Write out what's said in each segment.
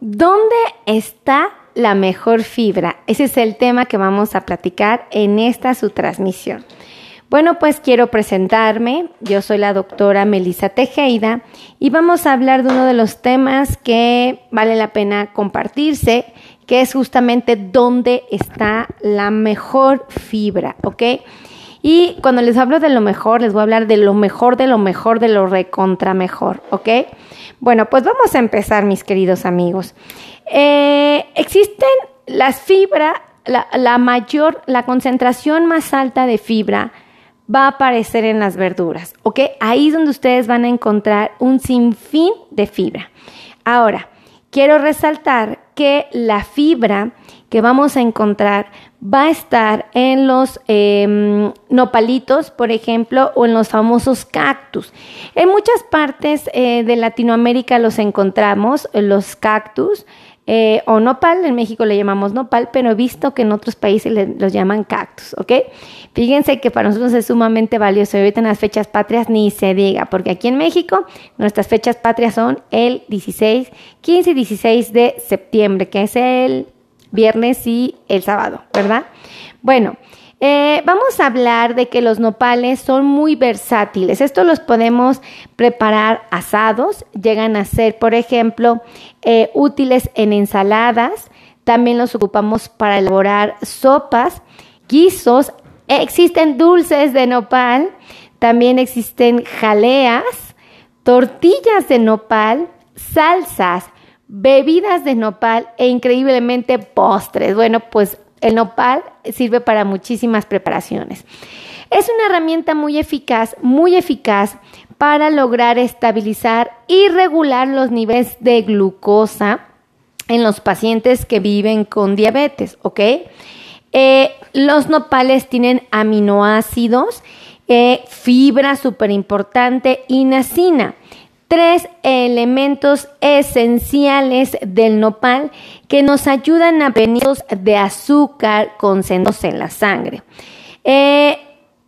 ¿dónde está la mejor fibra? Ese es el tema que vamos a platicar en esta su transmisión. Bueno, pues quiero presentarme. Yo soy la doctora Melissa Tejeda y vamos a hablar de uno de los temas que vale la pena compartirse, que es justamente dónde está la mejor fibra, ¿ok? Y cuando les hablo de lo mejor, les voy a hablar de lo mejor, de lo mejor, de lo recontra mejor, ¿ok? Bueno, pues vamos a empezar, mis queridos amigos. Eh, existen las fibras, la, la mayor, la concentración más alta de fibra va a aparecer en las verduras, ¿ok? Ahí es donde ustedes van a encontrar un sinfín de fibra. Ahora, quiero resaltar que la fibra que vamos a encontrar va a estar en los em, nopalitos, por ejemplo, o en los famosos cactus. En muchas partes eh, de Latinoamérica los encontramos, los cactus. Eh, o nopal, en México le llamamos nopal, pero he visto que en otros países los llaman cactus, ¿ok? Fíjense que para nosotros es sumamente valioso. Y ahorita en las fechas patrias ni se diga, porque aquí en México nuestras fechas patrias son el 16, 15 y 16 de septiembre, que es el viernes y el sábado, ¿verdad? Bueno, eh, vamos a hablar de que los nopales son muy versátiles. Estos los podemos preparar asados, llegan a ser, por ejemplo, eh, útiles en ensaladas. También los ocupamos para elaborar sopas, guisos. Existen dulces de nopal, también existen jaleas, tortillas de nopal, salsas, bebidas de nopal e increíblemente postres. Bueno, pues el nopal sirve para muchísimas preparaciones. Es una herramienta muy eficaz, muy eficaz para lograr estabilizar y regular los niveles de glucosa en los pacientes que viven con diabetes, ¿ok? Eh, los nopales tienen aminoácidos, eh, fibra súper importante y nacina tres elementos esenciales del nopal que nos ayudan a prevenir de azúcar concentrados en la sangre. Eh,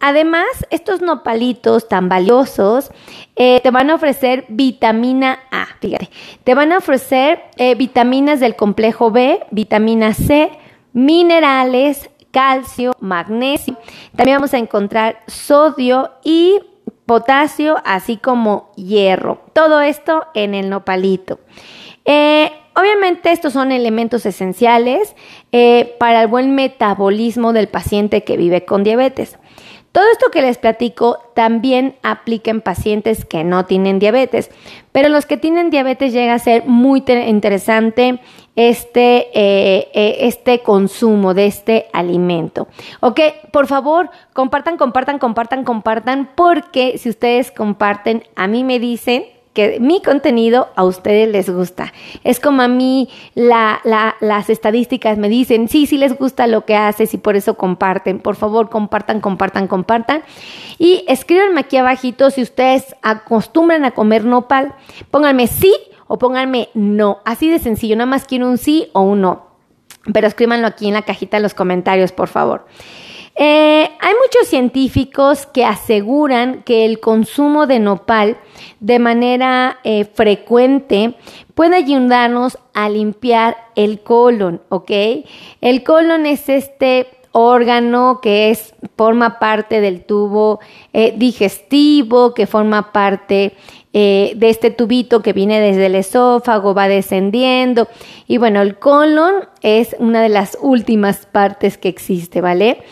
además, estos nopalitos tan valiosos eh, te van a ofrecer vitamina A, fíjate, te van a ofrecer eh, vitaminas del complejo B, vitamina C, minerales, calcio, magnesio. También vamos a encontrar sodio y potasio, así como hierro. Todo esto en el nopalito. Eh, obviamente estos son elementos esenciales eh, para el buen metabolismo del paciente que vive con diabetes. Todo esto que les platico también aplica en pacientes que no tienen diabetes, pero los que tienen diabetes llega a ser muy interesante este, eh, este consumo de este alimento. Ok, por favor, compartan, compartan, compartan, compartan, porque si ustedes comparten, a mí me dicen que mi contenido a ustedes les gusta. Es como a mí las estadísticas me dicen, sí, sí les gusta lo que haces y por eso comparten. Por favor, compartan, compartan, compartan. Y escríbanme aquí abajito si ustedes acostumbran a comer nopal. Pónganme sí o pónganme no. Así de sencillo, nada más quiero un sí o un no. Pero escríbanlo aquí en la cajita de los comentarios, por favor. Eh, hay muchos científicos que aseguran que el consumo de nopal de manera eh, frecuente puede ayudarnos a limpiar el colon, ¿ok? El colon es este órgano que es, forma parte del tubo eh, digestivo, que forma parte de este tubito que viene desde el esófago, va descendiendo. Y bueno, el colon es una de las últimas partes que existe, ¿vale?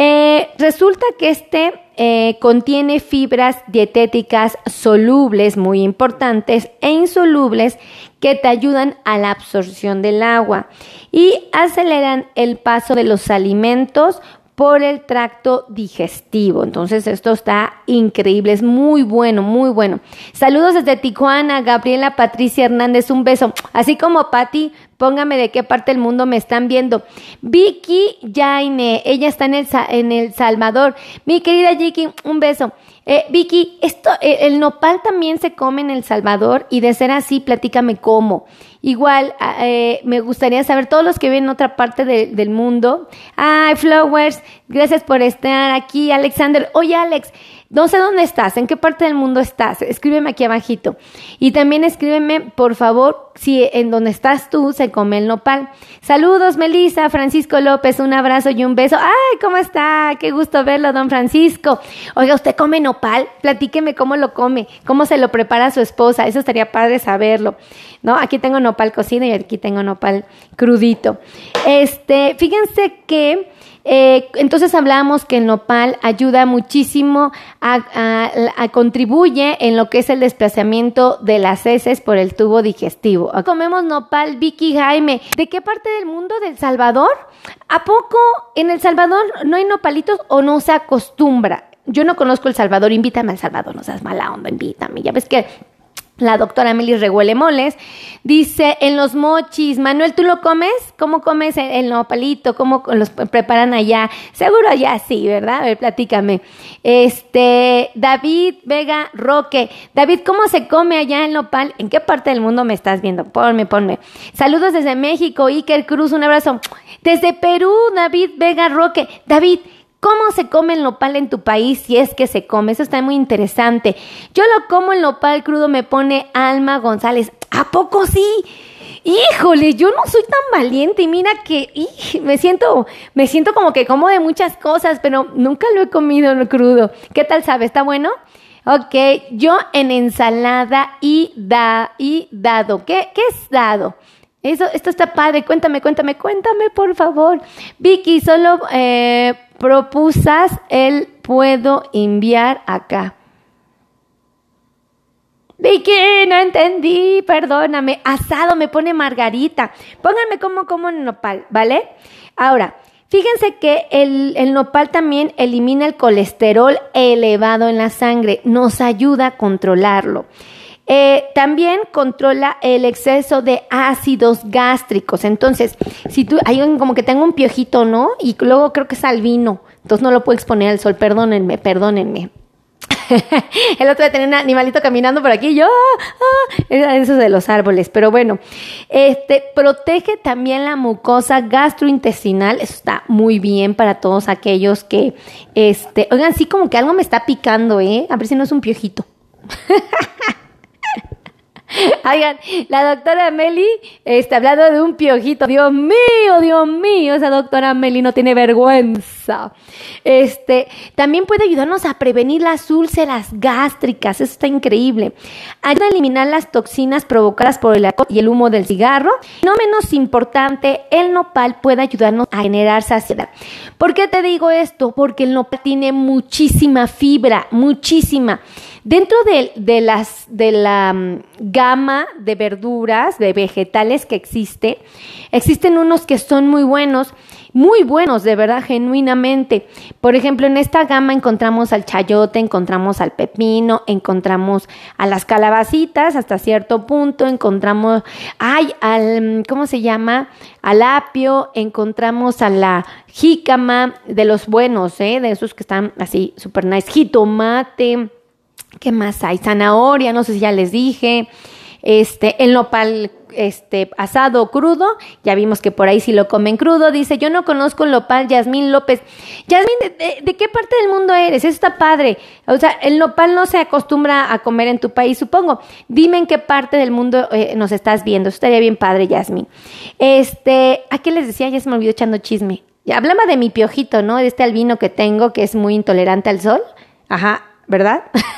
Eh, resulta que este eh, contiene fibras dietéticas solubles muy importantes e insolubles que te ayudan a la absorción del agua y aceleran el paso de los alimentos por el tracto digestivo. Entonces esto está increíble, es muy bueno, muy bueno. Saludos desde Tijuana, Gabriela Patricia Hernández, un beso. Así como Patti, póngame de qué parte del mundo me están viendo. Vicky Jaine, ella está en el, en el Salvador. Mi querida Vicky, un beso. Eh, Vicky, esto, eh, el nopal también se come en El Salvador y de ser así, platícame cómo. Igual, ah, eh, me gustaría saber, todos los que viven en otra parte del mundo. Ay, Flowers, gracias por estar aquí. Alexander, oye Alex, No sé dónde estás, en qué parte del mundo estás. Escríbeme aquí abajito. Y también escríbeme, por favor, si en donde estás tú se come el nopal. Saludos, Melissa, Francisco López, un abrazo y un beso. Ay, ¿cómo está? Qué gusto verlo, don Francisco. Oiga, ¿usted come nopal? Platíqueme cómo lo come, cómo se lo prepara su esposa. Eso estaría padre saberlo. ¿No? Aquí tengo nopal cocido y aquí tengo nopal crudito. Este, fíjense que eh, entonces hablábamos que el nopal ayuda muchísimo a, contribuye en lo que es el desplazamiento de las heces por el tubo digestivo. Comemos nopal, Vicky Jaime. ¿De qué parte del mundo? ¿Del Salvador? ¿A poco en El Salvador no hay nopalitos o no se acostumbra? Yo no conozco El Salvador, invítame al Salvador, no seas mala onda, invítame. Ya ves que la doctora Melis Reguele Moles, dice, en los mochis, Manuel, ¿tú lo comes? ¿Cómo comes el, nopalito? ¿Cómo los preparan allá? Seguro allá sí, ¿verdad? A ver, platícame. Este, David Vega Roque. David, ¿cómo se come allá el nopal? ¿En qué parte del mundo me estás viendo? Ponme, ponme. Saludos desde México, Iker Cruz, un abrazo. Desde Perú, David Vega Roque. David, ¿Cómo se come el nopal en tu país si es que se come? Eso está muy interesante. Yo lo como el nopal crudo, me pone Alma González. ¿A poco sí? Híjole, yo no soy tan valiente y mira que me siento, me siento como que como de muchas cosas, pero nunca lo he comido crudo. ¿Qué tal sabe? ¿Está bueno? Ok, yo en ensalada y da y dado. ¿Qué, qué es dado? Eso, esto está padre. Cuéntame, cuéntame, cuéntame, por favor. Vicky, solo eh, propusas el puedo enviar acá. Vicky, no entendí, perdóname. Asado me pone Margarita. Pónganme como como nopal, ¿vale? Ahora, fíjense que el, el, nopal también elimina el colesterol elevado en la sangre, nos ayuda a controlarlo. Eh, también controla el exceso de ácidos gástricos. Entonces, si tú, hay un, como que tengo un piojito, ¿no? Y luego creo que es albino. Entonces no lo puedo exponer al sol. Perdónenme, perdónenme. el otro día tenía un animalito caminando por aquí yo, ah, eso de los árboles, pero bueno, este protege también la mucosa gastrointestinal, eso está muy bien para todos aquellos que, este, oigan, sí como que algo me está picando, ¿eh? A ver si no es un piojito. Oigan, la doctora Meli está hablando de un piojito. Dios mío, Dios mío, esa doctora Meli no tiene vergüenza. Este, también puede ayudarnos a prevenir las úlceras gástricas. Eso está increíble. Ayuda a eliminar las toxinas provocadas por el alcohol y el humo del cigarro. No menos importante, el nopal puede ayudarnos a generar saciedad. ¿Por qué te digo esto? Porque el nopal tiene muchísima fibra, muchísima. Dentro de, las, de la mm, gama de verduras, de vegetales que existe, existen unos que son muy buenos, muy buenos, de verdad, genuinamente. Por ejemplo, en esta gama encontramos al chayote, encontramos al pepino, encontramos a las calabacitas hasta cierto punto, encontramos, ay, al, ¿cómo se llama? Al apio, encontramos a la jícama, de los buenos, ¿eh? de esos que están así, super nice, jitomate ¿Qué más hay? Zanahoria, no sé si ya les dije. Este, el nopal este, asado crudo, ya vimos que por ahí sí lo comen crudo, dice, yo no conozco el nopal, Yasmín López. Yasmín, ¿de, qué parte del mundo eres? Eso está padre. O sea, el nopal no se acostumbra a comer en tu país, supongo. Dime en qué parte del mundo eh, nos estás viendo. Eso estaría bien padre, Yasmín. Este, ¿a qué les decía? Ya se me olvidó echando chisme. Hablaba de mi piojito, ¿no? De este albino que tengo que es muy intolerante al sol. Ajá, ¿verdad?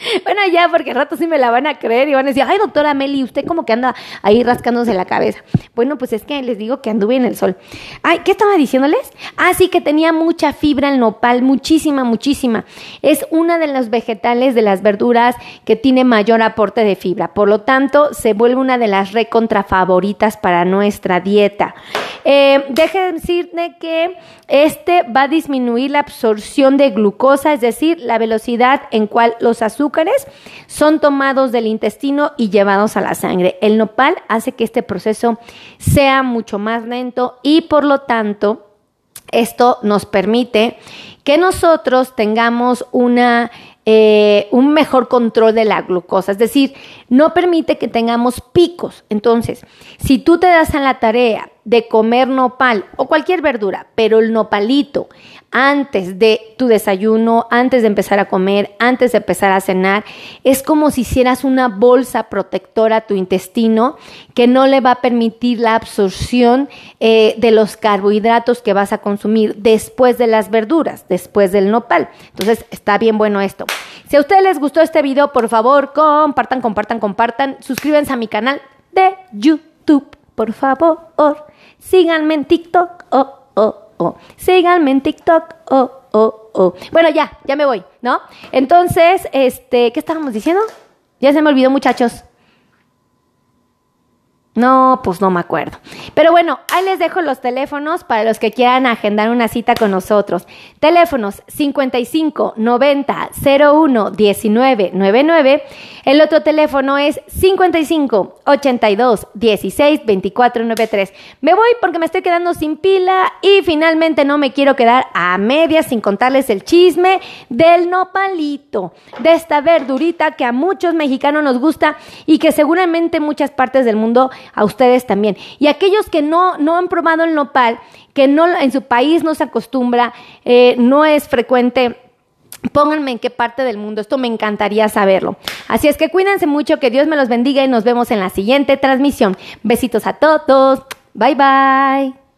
bueno, ya, porque al rato sí me la van a creer y van a decir, ay, doctora Meli, usted como que anda ahí rascándose la cabeza. Bueno, pues es que les digo que anduve en el sol. Ay, ¿qué estaba diciéndoles? Ah, sí, que tenía mucha fibra el nopal, muchísima, muchísima. Es una de los vegetales de las verduras que tiene mayor aporte de fibra. Por lo tanto, se vuelve una de las recontra favoritas para nuestra dieta. Eh, deje decirle que este va a disminuir la absorción de glucosa, es decir, la velocidad en cual los son tomados del intestino y llevados a la sangre. El nopal hace que este proceso sea mucho más lento y por lo tanto esto nos permite que nosotros tengamos una eh, un mejor control de la glucosa, es decir, no permite que tengamos picos. Entonces, si tú te das a la tarea de comer nopal o cualquier verdura, pero el nopalito antes de tu desayuno, antes de empezar a comer, antes de empezar a cenar, es como si hicieras una bolsa protectora a tu intestino que no le va a permitir la absorción eh, de los carbohidratos que vas a consumir después de las verduras, después del nopal. Entonces, está bien bueno esto. Si a ustedes les gustó este video, por favor, compartan, compartan, compartan. Suscríbanse a mi canal de YouTube, por favor. Síganme en TikTok. Oh, oh, oh. Síganme en TikTok. Oh, oh, oh. Bueno, ya, ya me voy, ¿no? Entonces, este, ¿qué estábamos diciendo? Ya se me olvidó, muchachos. No, pues no me acuerdo. Pero bueno, ahí les dejo los teléfonos para los que quieran agendar una cita con nosotros. Teléfonos 55 90 01 19 99. El otro teléfono es 55 82 16 24 93. Me voy porque me estoy quedando sin pila y finalmente no me quiero quedar a medias sin contarles el chisme del nopalito, de esta verdurita que a muchos mexicanos nos gusta y que seguramente en muchas partes del mundo a ustedes también. Y aquellos que no, no han probado el nopal, que no en su país no se acostumbra, eh, no es frecuente. Pónganme en qué parte del mundo, esto me encantaría saberlo. Así es que cuídense mucho, que Dios me los bendiga y nos vemos en la siguiente transmisión. Besitos a todos, bye bye.